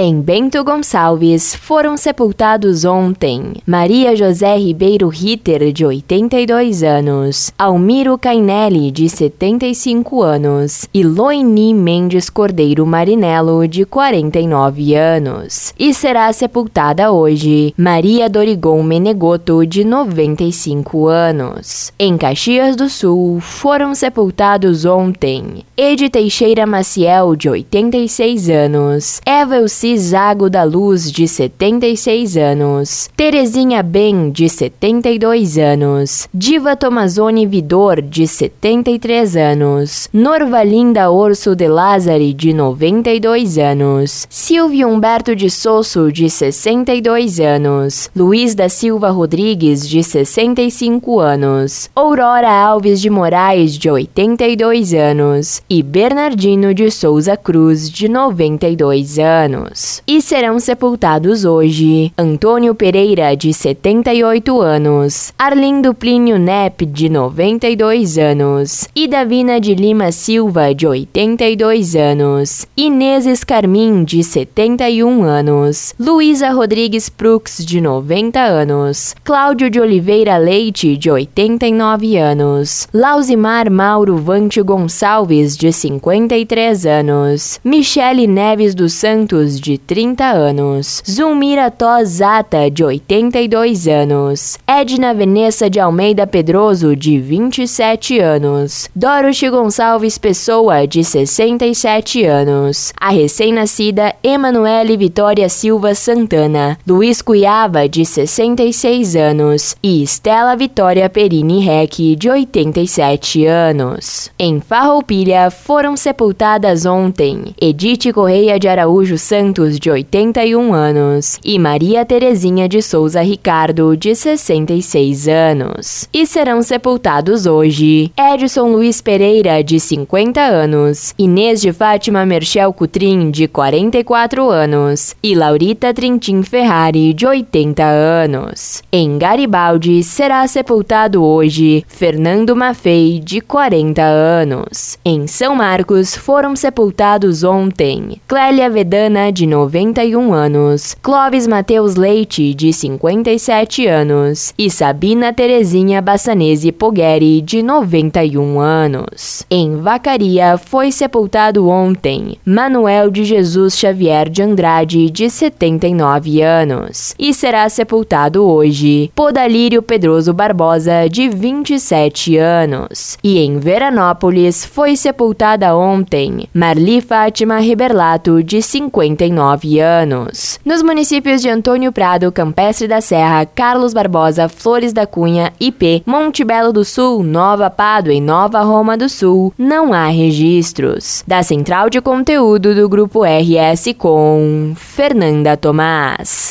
Em Bento Gonçalves foram sepultados ontem Maria José Ribeiro Ritter, de 82 anos, Almiro Cainelli, de 75 anos, e Loini Mendes Cordeiro Marinello, de 49 anos. E será sepultada hoje Maria Dorigon Menegoto, de 95 anos. Em Caxias do Sul foram sepultados ontem Ed Teixeira Maciel, de 86 anos, Eva Zago da Luz, de 76 anos, Terezinha Ben, de 72 anos, Diva Tomazoni Vidor, de 73 anos, Norvalinda Orso de Lázari, de 92 anos, Silvio Humberto de Sosso, de 62 anos, Luiz da Silva Rodrigues, de 65 anos, Aurora Alves de Moraes, de 82 anos, e Bernardino de Souza Cruz, de 92 anos anos. E serão sepultados hoje. Antônio Pereira, de 78 anos, Arlindo Plínio Nep, de 92 anos, e Davina de Lima Silva, de 82 anos, Inês Escarmin, de 71 anos, Luísa Rodrigues Prux, de 90 anos, Cláudio de Oliveira Leite, de 89 anos, Lauzimar Mauro Vante Gonçalves, de 53 anos, Michele Neves dos Santos, de de 30 anos, Zulmira Tozata, de 82 anos, Edna Vanessa de Almeida Pedroso, de 27 anos, Dorothy Gonçalves Pessoa, de 67 anos, a recém-nascida Emanuele Vitória Silva Santana, Luiz Cuiava, de 66 anos, e Estela Vitória Perini Rec, de 87 anos. Em Farroupilha foram sepultadas ontem. Edith Correia de Araújo Santos, Santos, de 81 anos, e Maria Terezinha de Souza Ricardo, de 66 anos. E serão sepultados hoje Edson Luiz Pereira, de 50 anos, Inês de Fátima Merchel Cutrim, de 44 anos, e Laurita Trintim Ferrari, de 80 anos. Em Garibaldi será sepultado hoje Fernando Maffei, de 40 anos. Em São Marcos foram sepultados ontem Clélia Vedana, de 91 anos, Clóvis Mateus Leite, de 57 anos, e Sabina Terezinha Bassanese Pogueri, de 91 anos. Em Vacaria foi sepultado ontem Manuel de Jesus Xavier de Andrade, de 79 anos, e será sepultado hoje Podalírio Pedroso Barbosa, de 27 anos. E em Veranópolis foi sepultada ontem Marli Fátima Riberlato, de 59 19 anos. Nos municípios de Antônio Prado, Campestre da Serra, Carlos Barbosa, Flores da Cunha, IP, Monte Belo do Sul, Nova Pádua e Nova Roma do Sul, não há registros. Da Central de Conteúdo do Grupo RS com Fernanda Tomás.